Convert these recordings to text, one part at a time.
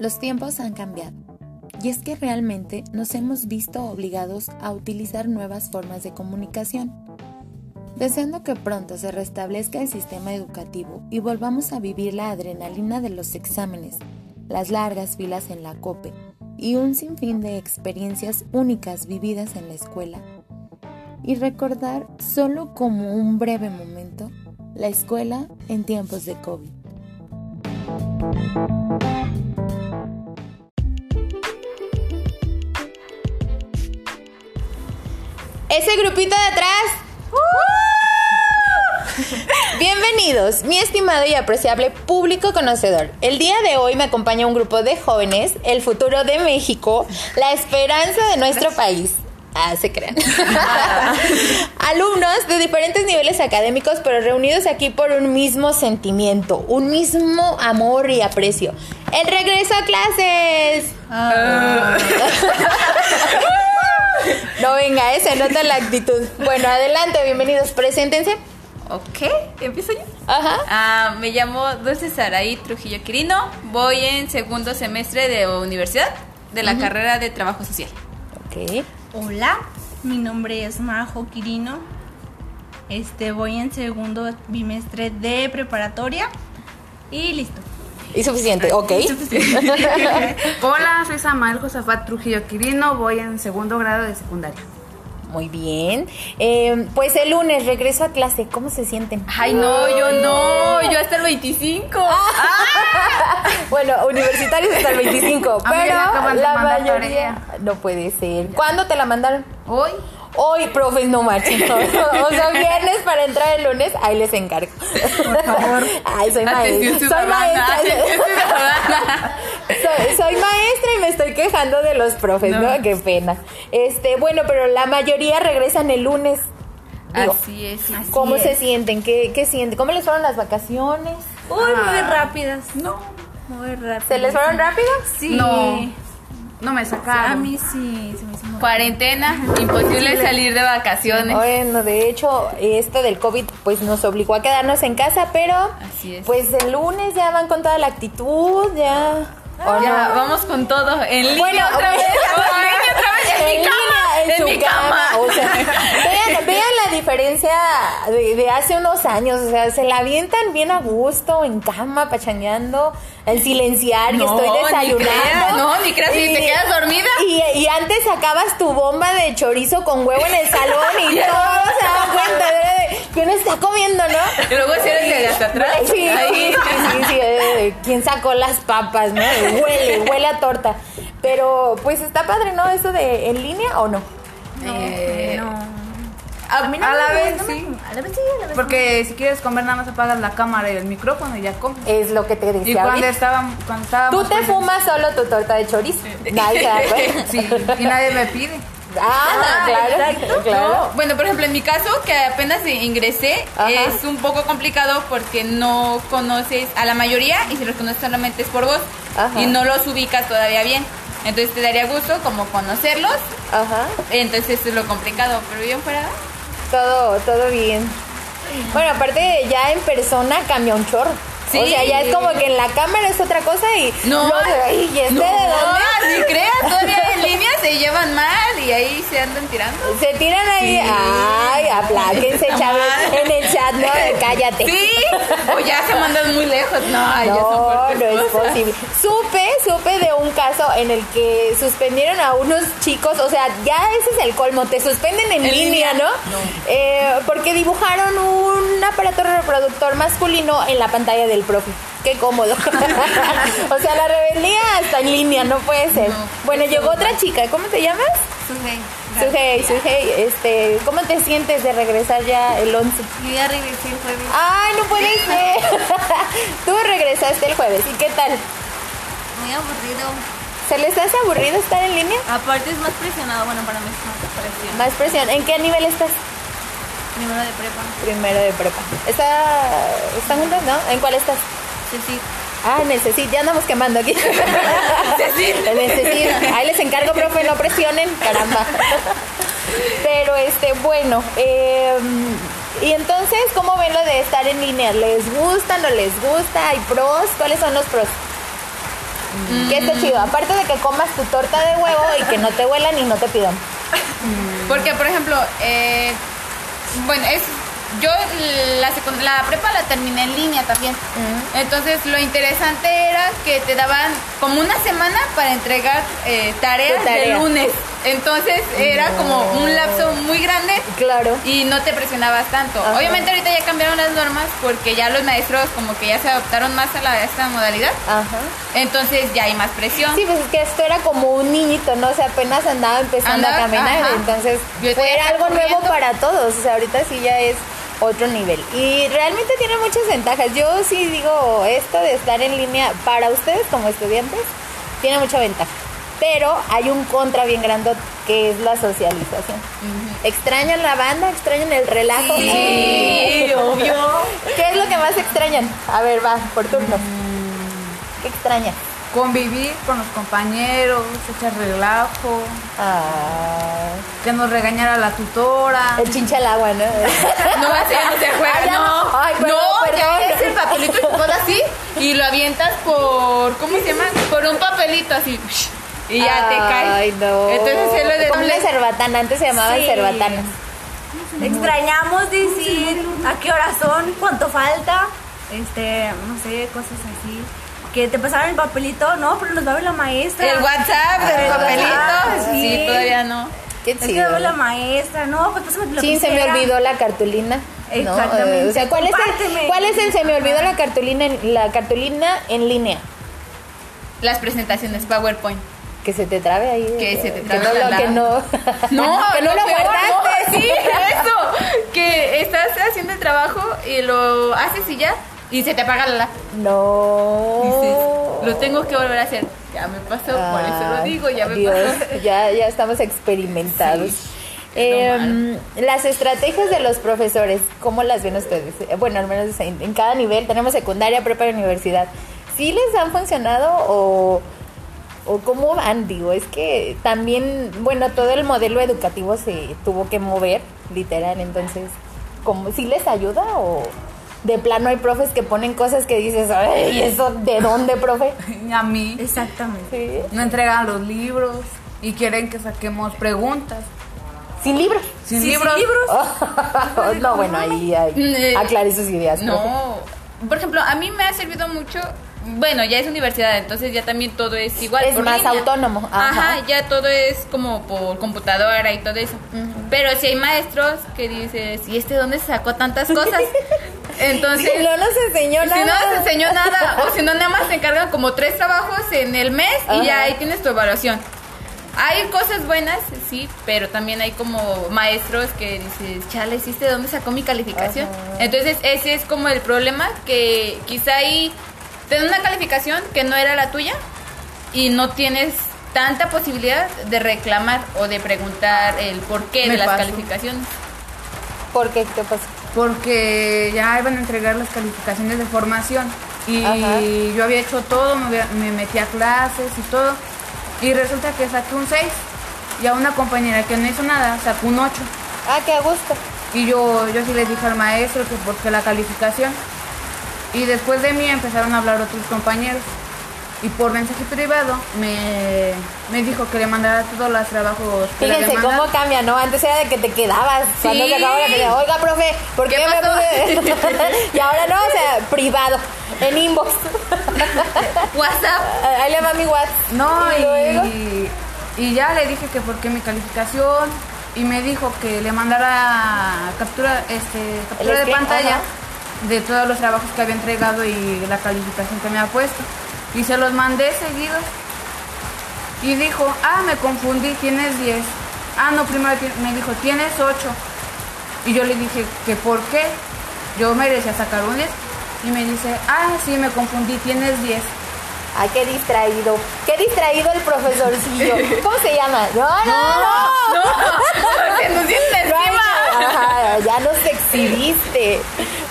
Los tiempos han cambiado y es que realmente nos hemos visto obligados a utilizar nuevas formas de comunicación. Deseando que pronto se restablezca el sistema educativo y volvamos a vivir la adrenalina de los exámenes, las largas filas en la COPE y un sinfín de experiencias únicas vividas en la escuela. Y recordar solo como un breve momento la escuela en tiempos de COVID. Ese grupito de atrás. Bienvenidos, mi estimado y apreciable público conocedor. El día de hoy me acompaña un grupo de jóvenes, el futuro de México, la esperanza de nuestro país. Ah, se crean. Alumnos de diferentes niveles académicos, pero reunidos aquí por un mismo sentimiento, un mismo amor y aprecio. El regreso a clases. Ah. no venga, ese nota la actitud. Bueno, adelante, bienvenidos, preséntense. Ok, empiezo yo. Ajá. Ah, me llamo Dulce Saraí Trujillo Quirino. Voy en segundo semestre de universidad de la carrera de trabajo social. Ok. Hola, mi nombre es Majo Quirino. Este, voy en segundo bimestre de preparatoria y listo. Y suficiente, ok. Hola, soy Samael Josafat Trujillo Quirino, voy en segundo grado de secundaria. Muy bien. Eh, pues el lunes regreso a clase. ¿Cómo se sienten? Ay, no, yo no. Yo hasta el 25. bueno, universitarios hasta el 25. pero la mayoría. No puede ser. ¿Cuándo te la mandaron? Hoy. Hoy, profes, no marchen. o sea, viernes para entrar el lunes, ahí les encargo. Por favor. Ay, soy maestra. Soy maestra. soy, soy, maestra y me estoy quejando de los profes, ¿no? Qué pena. Este, bueno, pero la mayoría regresan el lunes. así es. ¿Cómo se sienten? ¿Qué, ¿Qué sienten? ¿Cómo les fueron las vacaciones? Uy, muy Ah. rápidas. No. Muy rápidas. ¿Se les fueron rápidas? Sí. No. No me sacaron. A mí sí, se me hizo muy Cuarentena, imposible salir de vacaciones. Bueno, de hecho, esto del COVID pues nos obligó a quedarnos en casa, pero Así es. pues el lunes ya van con toda la actitud, ya. ¿o ya, no? vamos con todo. En línea Bueno, otra vez. bueno, En línea otra vez. En, mi línea, cama. en En, su mi cama. O sea, diferencia de, de hace unos años. O sea, se la avientan bien a gusto, en cama, pachangueando, al silenciar y No, estoy ni desayunando. creas, no, ni creas, si te quedas dormida. Y, y antes sacabas tu bomba de chorizo con huevo en el salón y todos se daban cuenta de que uno está comiendo, ¿no? Y luego si eres de hasta atrás. Sí, Ahí. sí, sí, sí, eh, ¿Quién sacó las papas, no? Huele, huele a torta. Pero pues está padre, ¿no? Eso de en línea o no. Eh, No. A, mí no a me la vez, no sí. A la vez sí, a la vez Porque si quieres comer nada más apagas la cámara y el micrófono y ya comes. Es lo que te Y decía. cuando ahorita. estábamos, cuando estábamos Tú te pues, fumas solo tu torta de chorizo. Nadie se da cuenta. Sí, y nadie me pide. Ah, claro, claro. No, bueno, por ejemplo, en mi caso, que apenas ingresé, Ajá. es un poco complicado porque no conoces a la mayoría y si los conoces solamente es por voz Ajá. y no los ubicas todavía bien. Entonces te daría gusto como conocerlos, Ajá. entonces eso es lo complicado, pero bien fuera. Todo, todo bien. Bueno, aparte ya en persona cambia un chorro. Sí. O sea, ya es como que en la cámara es otra cosa y No, ¿y este no, de dónde? ni creas, todavía en línea se llevan mal y ahí se andan tirando. Se tiran ahí, Sí. ay, apláquense, chavos, en el chat, ¿no? Cállate. Sí, o ya se mandan muy lejos, no, ay, ya son No, no es posible. Supe, supe de un caso en el que suspendieron a unos chicos, o sea, ya ese es el colmo, te suspenden en, En línea, línea, ¿no? no. Eh, porque dibujaron un aparato reproductor masculino en la pantalla del profe. Qué cómodo. o sea, la rebeldía está en línea, no puede ser. No, bueno, llegó otra chica, ¿cómo te llamas? Sujei, Sujei, este, ¿cómo te sientes de regresar ya el 11? Yo ya regresé el jueves. Ay, no puede ser. Tú regresaste el jueves, ¿y qué tal? Muy aburrido. ¿Se les hace aburrido estar en línea? Aparte es más presionado, bueno, para mí es más presión. Más presión. ¿En qué nivel estás? Primero de prepa. Primero de prepa. ¿Está, ¿Están juntas, no? ¿En cuál estás? Sí, sí. Ah, en el ya andamos quemando aquí. en el. Ahí les encargo, profe, no presionen, caramba. Pero este, bueno, eh, y entonces, ¿cómo ven lo de estar en línea? ¿Les gusta, no les gusta? ¿Hay pros? ¿Cuáles son los pros? Que está chido. Aparte de que comas tu torta de huevo y que no te huelan y no te pidan. Porque, por ejemplo, eh, bueno, es yo la, la prepa la terminé en línea también. Entonces, lo interesante era que te daban como una semana para entregar eh, tareas tarea. de lunes. Entonces, era como un lapso muy grande Claro. y no te presionabas tanto. Ajá. Obviamente ahorita ya cambiaron las normas porque ya los maestros como que ya se adoptaron más a, la, a esta modalidad. Ajá. Entonces ya hay más presión. Sí, pues es que esto era como un niñito, ¿no? O sea, apenas andaba empezando Andaba- a caminar, ajá. entonces fue algo nuevo para todos, o sea, ahorita sí ya es otro nivel. Y realmente tiene muchas ventajas. Yo sí digo, esto de estar en línea para ustedes como estudiantes tiene mucha ventaja. Pero hay un contra bien grandote, que es la socialización. ¿Extrañan la banda? ¿Extrañan el relajo? Sí, obvio. ¿Qué es lo que más extrañan? A ver, va, por turno. ¿Qué extrañan? Convivir con los compañeros, echar relajo, Ah, que nos regañara la tutora. el chincha al agua, ¿no? No, así no se juega, Ah, no. Ay, perdón, no, perdón. ya es el papelito así y lo avientas por, ¿cómo se llama? Por un papelito así. Y ya te cae. Ay, no. Entonces es lo de Como doble. cerbatana, antes se llamaban Sí. cerbatanas. Extrañamos decir a qué hora son, cuánto falta, este, no sé, cosas así. Que te pasaron el papelito, no, pero nos va a ver la maestra. El WhatsApp, el Ah, papelito. sí. Sí, todavía no. Qué Es que chido. va a ver la maestra, no, pues pásame la Sí, se me olvidó la cartulina. ¿no? Exactamente. Eh, o sea, ¿cuál es, el, Compárteme. ¿cuál es el se me olvidó la cartulina en, la cartulina en línea? Las presentaciones, PowerPoint. Que se te trabe ahí. Que se te que trabe no, la lo- que no. No, que no lo peor, guardaste. no, sí, eso. Que estás haciendo el trabajo y lo haces y ya. Y se te apaga la lap. No. Dices, lo tengo que volver a hacer. Ya me pasó, por eso lo digo, ya me Dios, pasó. Ya, ya estamos experimentados. Sí, Eh, las estrategias de los profesores, ¿cómo las ven ustedes? Eh, Bueno, al menos en, en cada nivel, tenemos secundaria, prepa y universidad. ¿Sí les han funcionado o, o cómo van? Digo, es que también, bueno, todo el modelo educativo se tuvo que mover, literal, entonces, ¿cómo, ¿sí les ayuda o de plano hay profes que ponen cosas que dices, ay, ¿eso de dónde, profe? A mí Exactamente. Sí. no entregan los libros y quieren que saquemos preguntas. Sin libros. Sin Sí, libros. sin libros. no, bueno, ahí, ahí Eh, aclare sus ideas. profe. No. Por ejemplo, a mí me ha servido mucho. Bueno, ya es universidad, entonces ya también todo es igual. Es por más línea. autónomo, ajá. Ajá. ya todo es como por computadora y todo eso. Pero si hay maestros que dices, ¿y este dónde sacó tantas cosas? Entonces. Si no nos enseñó Si nada. no nos enseñó nada, o si no, nada más te encargan como tres trabajos en el mes y ya ahí tienes tu evaluación. Hay cosas buenas, sí, pero también hay como maestros que dices, chale, ¿hiciste de dónde sacó mi calificación? Entonces, ese es como el problema, que quizá ahí te dan una calificación que no era la tuya y no tienes tanta posibilidad de reclamar o de preguntar el porqué Me de las calificaciones. ¿Por qué? ¿Qué pasó? Porque ya iban a entregar las calificaciones de formación. Y Ajá. yo había hecho todo, me, me metí a clases y todo. Y resulta que saqué un 6. Y a una compañera que no hizo nada sacó un 8. Ah, qué a gusto. Y yo, yo sí le dije al maestro que porque la calificación. Y después de mí empezaron a hablar otros compañeros. Y por mensaje privado me, me dijo que le mandara todos los trabajos que Fíjense cómo cambia, ¿no? Antes era de que te quedabas cuando Sí. se acababa la pelea. Oiga, profe, ¿por qué, ¿Qué me y ahora no, o sea, privado, en inbox. WhatsApp. Ahí le va mi WhatsApp. No, y luego. y, y ya le dije que porque mi calificación y me dijo que le mandara captura, este, captura de screen, pantalla ajá. De todos los trabajos que había entregado y la calificación que me ha puesto. Y se los mandé seguidos. Y dijo, ah, me confundí, tienes 10. Ah, no, primero me dijo, tienes 8. Y yo le dije, ¿que por qué? Yo merecía sacar un 10. Y me dice, ah, sí, me confundí, tienes 10. Ay, qué distraído. Qué distraído el profesorcillo. ¿Cómo se llama? No, no, no. No, No nos exhibiste.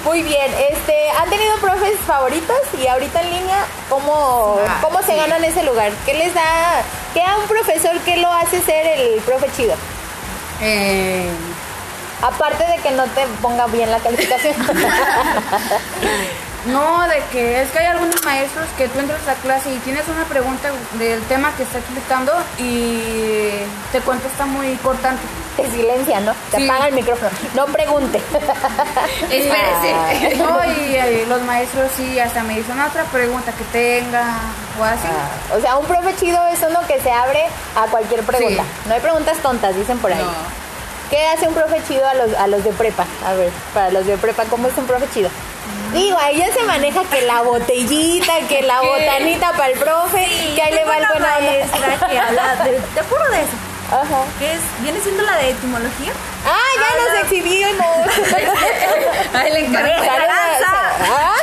Muy bien, este, ¿han tenido profes favoritos? Y ahorita en línea, ¿cómo, Ah, cómo se sí. ganan ese lugar? ¿Qué les da, qué a un profesor que lo hace ser el profe chido? Eh, Aparte de que no te ponga bien la calificación. No, de que es que hay algunos maestros que tú entras a clase y tienes una pregunta del tema que está explicando y te contesta muy cortante. Te silencia, ¿no? Te Sí. apaga el micrófono. No pregunte. Espérese. No, y, eh, los maestros sí hasta me dicen otra pregunta que tenga o así. Ah, o sea, un profe chido es uno que se abre a cualquier pregunta. No hay preguntas tontas, dicen por ahí. No. ¿Qué hace un profe chido a los, a los de prepa? A ver, para los de prepa, ¿cómo es un profe chido? Digo, ahí ya se maneja que la botellita, que la ¿Qué? botanita para el profe, que ahí le va el buena onda. maestra que habla de, te juro de eso, Ajá. que es, viene siendo la de etimología. ¡Ah, ya nos exhibimos! Ay, le encanta. Ah.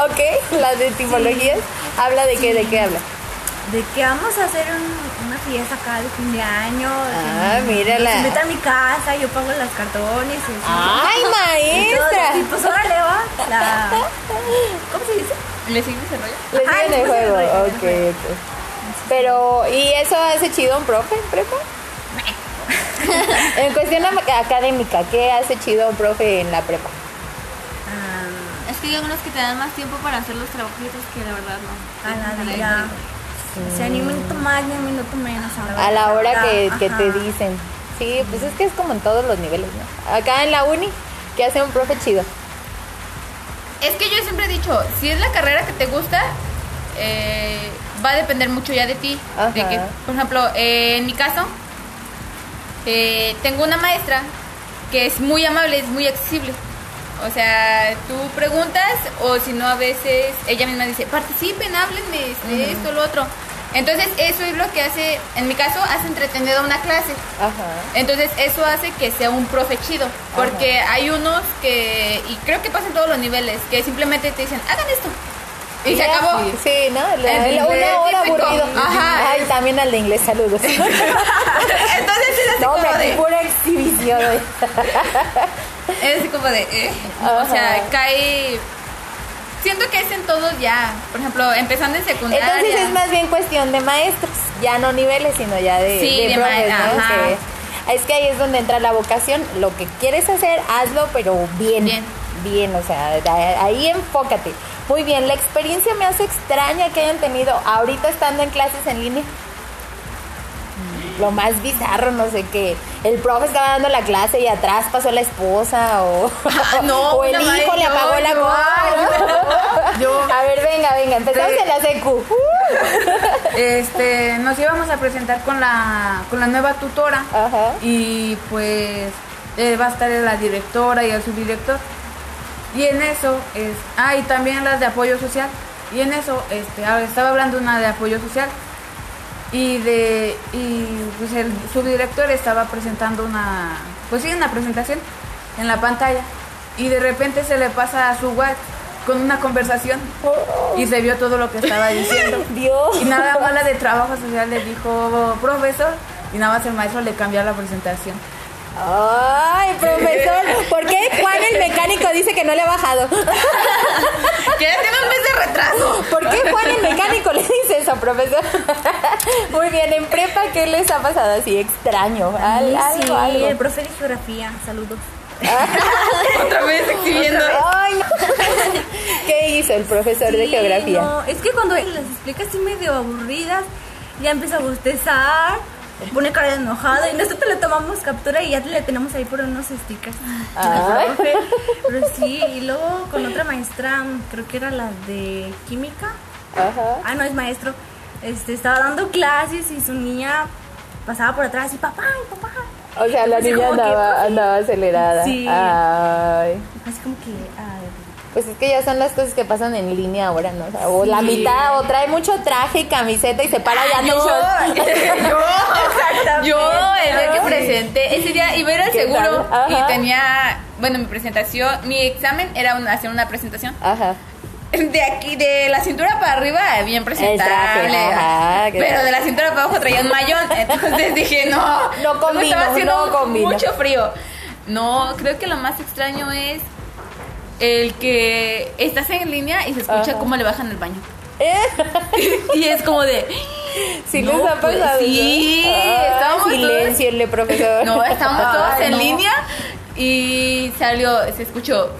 ok, la de etimologías. ¿Habla de qué? ¿De qué habla? De que vamos a hacer un- una fiesta acá de fin de año. Ah, mírala. nos invitan a mi casa, yo pago los cartones. Y. ¡Ay, Y maestra! Y pues órale va. La, ¿Cómo se dice? ¿Le sigues ese rollo? Le Ajá, siguen el juego. rollo, Ok, ok. Pero, ¿y eso hace chido un profe en prepa? en cuestión académica, ¿qué hace chido un profe en la prepa? Ah, Es que hay algunos que te dan más tiempo para hacer los trabajitos que la verdad no. a la vida. no. O sea, ni un minuto más ni un minuto menos. A la hora que, que te dicen. Sí, pues es que es como en todos los niveles, ¿no? Acá en la uni, ¿qué hace un profe chido? Es que yo siempre he dicho, si es la carrera que te gusta, eh, va a depender mucho ya de ti. De Ajá. que, por ejemplo, eh, en mi caso, eh, tengo una maestra que es muy amable, es muy accesible. O sea, tú preguntas o si no a veces ella misma dice, participen, háblenme, este, esto, lo otro. Entonces eso es lo que hace, en mi caso, hace entretenida una clase. Ajá. Entonces eso hace que sea un profe chido, porque hay unos que, y creo que pasa en todos los niveles, que simplemente te dicen, hagan esto. Y se acabó. Sí, ¿no? La- El la- una hora típico. aburrido. Ajá. Ay, también al de inglés, saludos. Entonces es así no, como de, pura exhibición. es como de, eh. Ajá. o sea, cae, siento que es en todos ya, por ejemplo, empezando en secundaria. Entonces es más bien cuestión de maestros, ya no niveles, sino ya de, Sí, de de profes, ma- ¿no? ajá. Que- es que ahí es donde entra la vocación. Lo que quieres hacer, hazlo, pero bien. Bien. Bien, o sea, ahí enfócate. Muy bien, la experiencia me hace extraña que hayan tenido ahorita estando en clases en línea. Lo más bizarro, no sé qué. El profe estaba dando la clase y atrás pasó la esposa o, Ah, no, o el hijo madre, le apagó la yo, cola. yo. A ver, venga, venga, empezamos en la secu. Este, nos íbamos a presentar con la, con la nueva tutora Ajá. y pues eh, va a estar la directora y el subdirector. Y en eso, es, ah, y también las de apoyo social. Y en eso, este, ah, estaba hablando una de apoyo social y de y pues el subdirector estaba presentando una, pues sí, una presentación en la pantalla y de repente se le pasa a su WhatsApp con una conversación y se vio todo lo que estaba diciendo. Dios. Y nada más la de trabajo social le dijo, profesor, y nada más el maestro le cambió la presentación. Ay, profesor, ¿por qué Juan el mecánico dice que no le ha bajado? Que ya tiene un mes de retraso. ¿Por qué Juan el mecánico le dice eso, profesor? Muy bien, en prepa, ¿qué les ha pasado así extraño? Al- sí, algo, algo. el profe de geografía, saludos. Otra vez exhibiendo. Ay, no. ¿Qué hizo el profesor de geografía? No, es que cuando las explica así medio aburridas, ya empieza a bostezar, pone cara de enojado y nosotros le tomamos captura y ya le tenemos ahí por unos stickers. Ay. profe. Pero sí, y luego con otra maestra, creo que era la de química. Ajá. Ah, no, es maestro. Este, estaba dando clases y su niña pasaba por atrás y papá, y papá. O sea, la Así niña que, andaba, profe. andaba acelerada. Sí. Ay. Así como que, ay, Pues es que ya son las cosas que pasan en línea ahora, ¿no? O, sea, o la mitad, o trae mucho traje y camiseta y se para ya Yo, yo, Exactamente. yo el día que presenté, ese día iba a ir al ¿Qué seguro y tenía, bueno, mi presentación, mi examen era un- hacer una presentación. Ajá. De aquí, de la cintura para arriba, bien presentable. ajá, pero de la cintura para abajo traía un mayón. Entonces dije, no. No combino, estaba haciendo no combino. mucho frío. No, creo que lo más extraño es el que estás en línea y se escucha Ajá. cómo le bajan el baño. ¿Eh? Y es como de. Sí No, les ha pues, sí, estábamos todos- profesor. No, estábamos todos en no. línea y salió, se escuchó.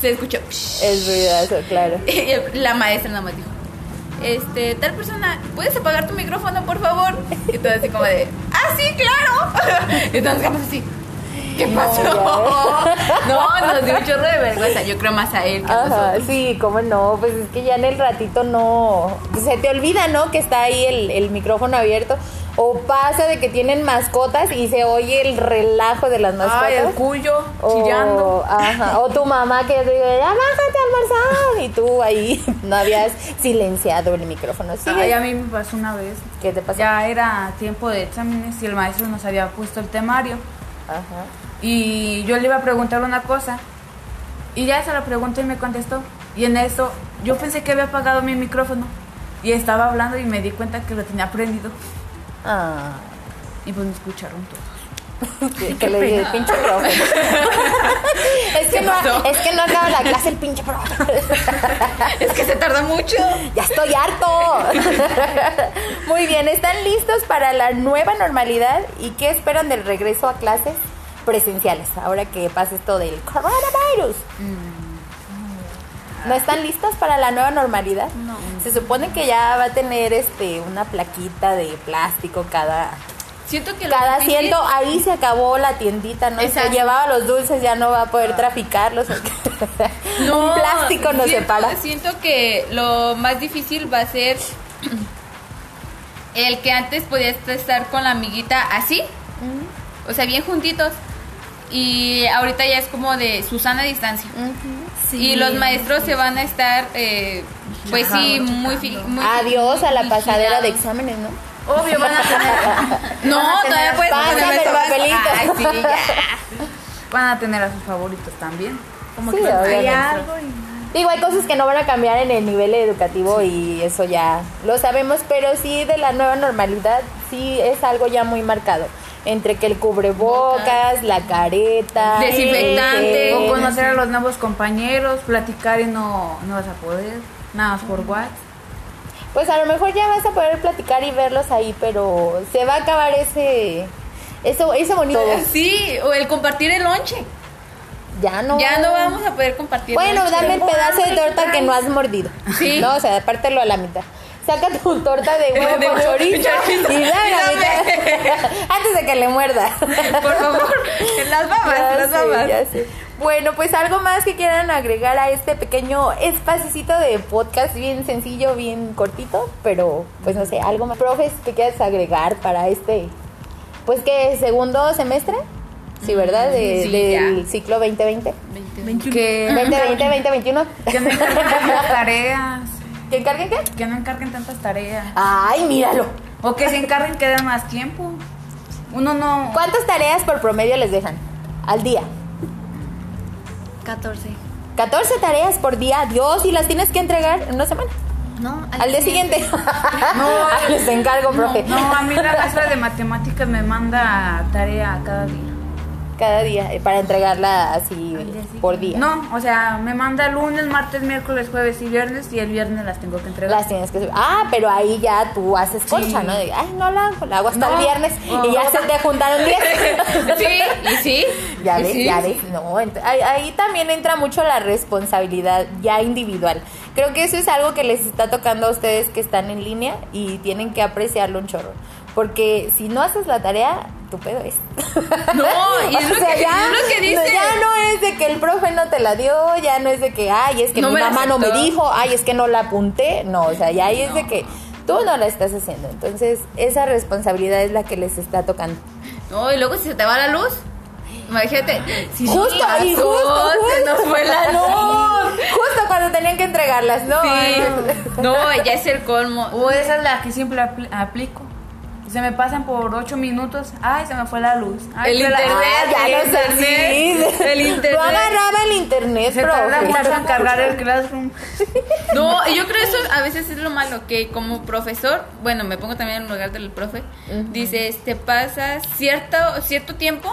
se escuchó. Es ruidazo, claro. Y la maestra nada más dijo, este, tal persona, ¿puedes apagar tu micrófono, por favor? Y todo así como de, ah, sí, claro. Quedamos así, ¿qué pasó? No, nos dio un chorro de vergüenza. Yo creo más a él que a Ajá, nosotros. sí, cómo no, pues es que ya en el ratito no, se te olvida, ¿no? Que está ahí el, el micrófono abierto. O pasa de que tienen mascotas y se oye el relajo de las mascotas. Ay, el cuyo o, chillando. ajá, o tu mamá que te dice, ya bájate a almorzar. Y tú ahí no habías silenciado el micrófono. Sí, Ay, a mí me pasó una vez. ¿Qué te pasó? Ya era tiempo de exámenes y el maestro nos había puesto el temario. Ajá. Y yo le iba a preguntar una cosa. Y ya se lo pregunté y me contestó. Y en eso yo pensé que había apagado mi micrófono. Y estaba hablando y me di cuenta que lo tenía prendido. Ah, Y pues me escucharon todos. Que, que le dije, pinche profe. es, que no, es que no acaba la clase el pinche profe. Es que se tarda mucho. Ya estoy harto. Muy bien, ¿están listos para la nueva normalidad? ¿Y qué esperan del regreso a clases presenciales? Ahora que pasa esto del coronavirus. ¿No están listos para la nueva normalidad? No. Se supone que ya va a tener este una plaquita de plástico cada Siento que lo cada difícil- asiento. Ahí se acabó la tiendita, ¿no? Se llevaba los dulces, ya no va a poder traficarlos. Un plástico nos siento- separa. Siento que lo más difícil va a ser el que antes podías estar con la amiguita así, o sea, bien juntitos. Y ahorita ya es como de Susana distancia. Y los maestros se van a estar, eh, pues sí, muy, fi- muy Adiós a la pasadera de exámenes, ¿no? Obvio, van a tener, No, Van a tener- todavía puedes papelito. Ay, sí, ya. van a tener a sus favoritos también. Como Sí, que los obviamente. maestros. Digo, hay cosas que no van a cambiar en el nivel educativo y eso ya lo sabemos, pero sí de la nueva normalidad sí es algo ya muy marcado. Entre que el cubrebocas, la careta, Desinfectante. O conocer a los nuevos compañeros, platicar y no, no vas a poder. Nada más por WhatsApp. Pues a lo mejor ya vas a poder platicar y verlos ahí, pero se va a acabar ese eso ese bonito. Sí, o el compartir el lonche. Ya no. Ya no vamos a poder compartir. Bueno, lonche. dame el pedazo de torta que no has mordido. Sí. No, o sea, apártelo a la mitad. Saca tu torta de huevo De con huevo chorizo con chorizo. y dame la mitad. Antes de que le muerda. Por favor, las babas, Ya las sé, babas. Bueno, pues algo más que quieran agregar a este pequeño espacito de podcast bien sencillo, bien cortito, pero pues no sé, algo más. Profes, ¿qué quieres agregar para este, pues que segundo semestre? Sí, ¿verdad? De- sí, del ya. ciclo 2020. Que, 2020, 2021. que no encarguen tantas tareas. ¿Que encarguen qué? Que no encarguen tantas tareas. Ay, míralo. O que se encarguen que den más tiempo. Uno no. ¿Cuántas tareas por promedio les dejan al día? 14. 14 tareas por día, Dios, y las tienes que entregar en una semana. No, Al día siguiente. No, les encargo, profe. No, a mí la maestra de matemáticas me manda tarea cada día. Cada día, eh, para entregarla así por día. No, o sea, me manda lunes, martes, miércoles, jueves y viernes y el viernes las tengo que entregar. Las tienes que. Ah, pero ahí ya tú haces concha, Sí. ¿no? De, ay, no la hago, la hago hasta No. el viernes Oh. y ya se te juntaron 10. Sí, y sí. Ya ves, sí, ya sí. ves. No, ahí, ahí también entra mucho la responsabilidad ya individual. Creo que eso es algo que les está tocando a ustedes que están en línea y tienen que apreciarlo un chorro. Porque si no haces la tarea, tu pedo es. No, y es lo que- es lo que dice. no, ya no es de que el profe no te la dio, ya no es de que, ay, es que No mi mamá no me dijo, ay, es que no la apunté. No, o sea, ya ahí es de que tú no la estás haciendo. Entonces, esa responsabilidad es la que les está tocando. No, y luego si se te va la luz, imagínate. Si Justo, y pasó, justo, se nos fue la luz. justo cuando tenían que entregarlas, ¿no? Sí. No, ya es el colmo. O esa es la que siempre apl- aplico. Se me pasan por ocho minutos. Ay, se me fue la luz. Ay, El la- internet. Ah, ya el lo sé, internet, sí. el internet. No agarraba el internet, Se tarda mucho en cargar el classroom. No, yo creo eso a veces es lo malo, que como profesor, bueno, me pongo también en el lugar del profe, dices, te pasas cierto, cierto tiempo,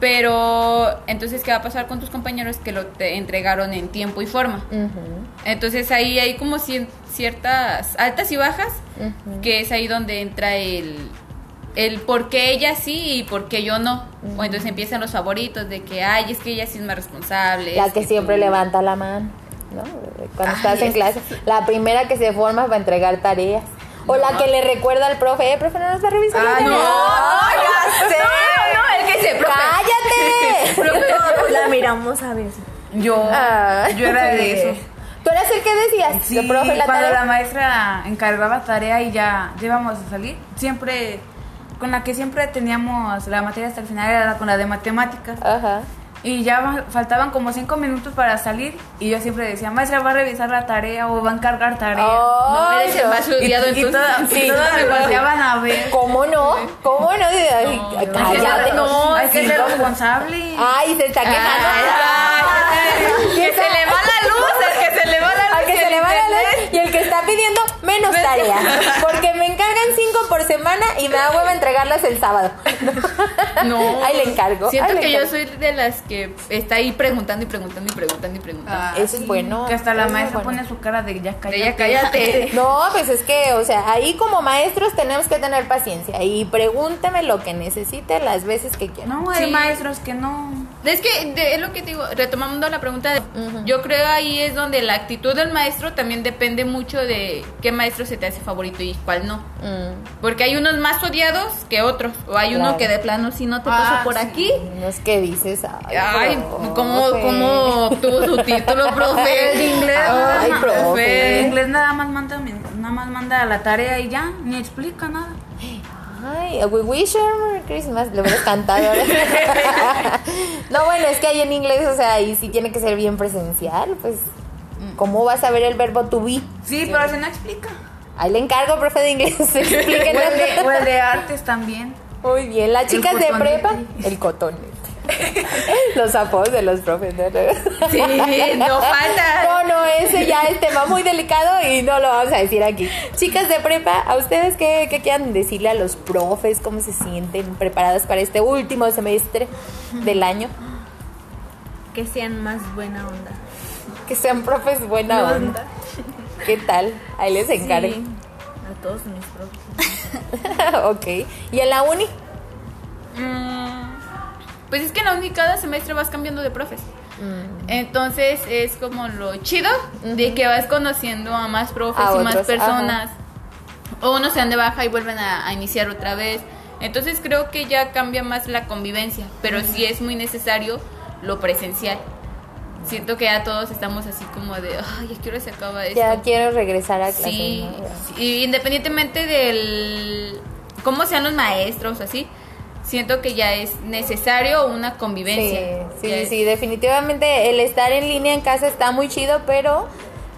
Pero entonces, ¿qué va a pasar con tus compañeros que lo te entregaron en tiempo y forma? Entonces ahí hay como ciertas altas y bajas, que es ahí donde entra el, el por qué ella sí y por qué yo no. O entonces empiezan los favoritos de que, ay, es que ella sí es más responsable. La que siempre tú- levanta la mano, ¿no? Cuando Ay, estás en es- clase. La primera que se forma para entregar tareas. O la que le recuerda al profe, eh, profe, no nos va a revisar la Ah, no. ya sé! Profe. ¡Cállate! Todos la miramos a veces. Yo, Ah. yo era de eso. ¿Tú eras el que decías? Sí, ¿El profe la cuando tarea? la maestra encargaba tarea y ya íbamos a salir, siempre, con la que siempre teníamos la materia hasta el final era con la de matemáticas. Ajá. Y ya faltaban como cinco minutos para salir y yo siempre decía, maestra, ¿va a revisar la tarea o va a encargar tarea? Oh, No, eres el yo- más y, todas, y Sí. todas me volteaban a ver. ¿Cómo no? ¿Cómo no? Ay, cállate. no, hay que ser responsable. Ay, se está quejando. Ay, que se le va la luz, el que se le va la luz. Al que y se el le va la internet. luz y el que está pidiendo menos tarea. Porque me encargan cinco por semana y me da hueva entregarlas el sábado. No. Ahí le encargo. Siento le que yo soy de las que está ahí preguntando y preguntando y preguntando y preguntando. Ah, Eso es bueno. Que hasta la Eso maestra bueno. pone su cara de ya De cállate. ya cállate. No, pues es que, o sea, ahí como maestros tenemos que tener paciencia y pregúnteme lo que necesite las veces que quiera. No, hay Sí. maestros que no. Es que de- es lo que te digo, retomando la pregunta, de- yo creo ahí es donde la actitud del maestro también depende mucho de qué maestro se te hace favorito y cuál no. Mm, Porque hay unos más odiados que otros, o hay Claro. uno que de plano si no te Ah, pasó por sí. aquí. no es que dices, ay, Ay, profe. ¿cómo, ¿cómo obtuvo su título, profe? El de inglés, Ay, nada más. profe. El inglés nada más manda, nada más manda la tarea y ya, ni explica nada. Ay, we wish you a Merry Christmas. Le hubieras cantado no, bueno, es que ahí en inglés, o sea, ahí sí tiene que ser bien presencial. Pues, ¿cómo vas a ver el verbo to be? Sí, pero si no explica. Ahí le encargo, profe de inglés. O el, de, o el de artes también. Muy bien, las chicas de prepa, el cotonete. los apodos de los profes. ¿no? Sí, no falta. No, no, ese ya es tema muy delicado y no lo vamos a decir aquí. Chicas de prepa, ¿a ustedes qué, qué quieran decirle a los profes? ¿Cómo se sienten preparadas para este último semestre del año? Que sean más buena onda. Que sean profes buena onda. ¿Qué tal? Ahí les encargo. Sí, a todos mis profes. ok. ¿Y en la uni? Mm, Pues es que en la uni cada semestre vas cambiando de profes. Mm. Entonces es como lo chido de que vas conociendo a más profes A y más otros, personas. O unos se dan de baja y vuelven a, a iniciar otra vez. Entonces creo que ya cambia más la convivencia, pero sí es muy necesario lo presencial. Siento que ya todos estamos así como de, ay, ¿a qué hora se acaba esto? Ya quiero regresar a clase. Sí, ¿no? Ya. sí, independientemente del cómo sean los maestros, así, siento que ya es necesario una convivencia. Sí, sí, definitivamente el estar en línea en casa está muy chido, pero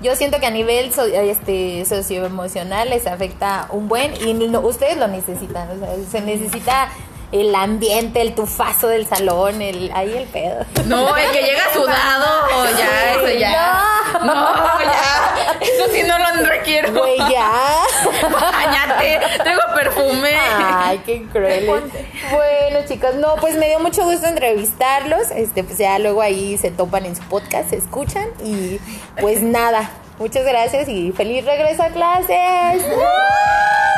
yo siento que a nivel so- este, socioemocional les afecta un buen y no- ustedes lo necesitan, o sea, se necesita el ambiente, el tufazo del salón, el ahí el pedo. No, el que llega sudado, o ya, eso ya. No. No, ya. Eso sí no lo requiero. Güey, ya. Bañate, tengo perfume. Ay, qué cruel. Bueno, chicos, no, pues me dio mucho gusto entrevistarlos. Este, pues ya luego ahí se topan en su podcast, se escuchan y pues nada. Muchas gracias y feliz regreso a clases.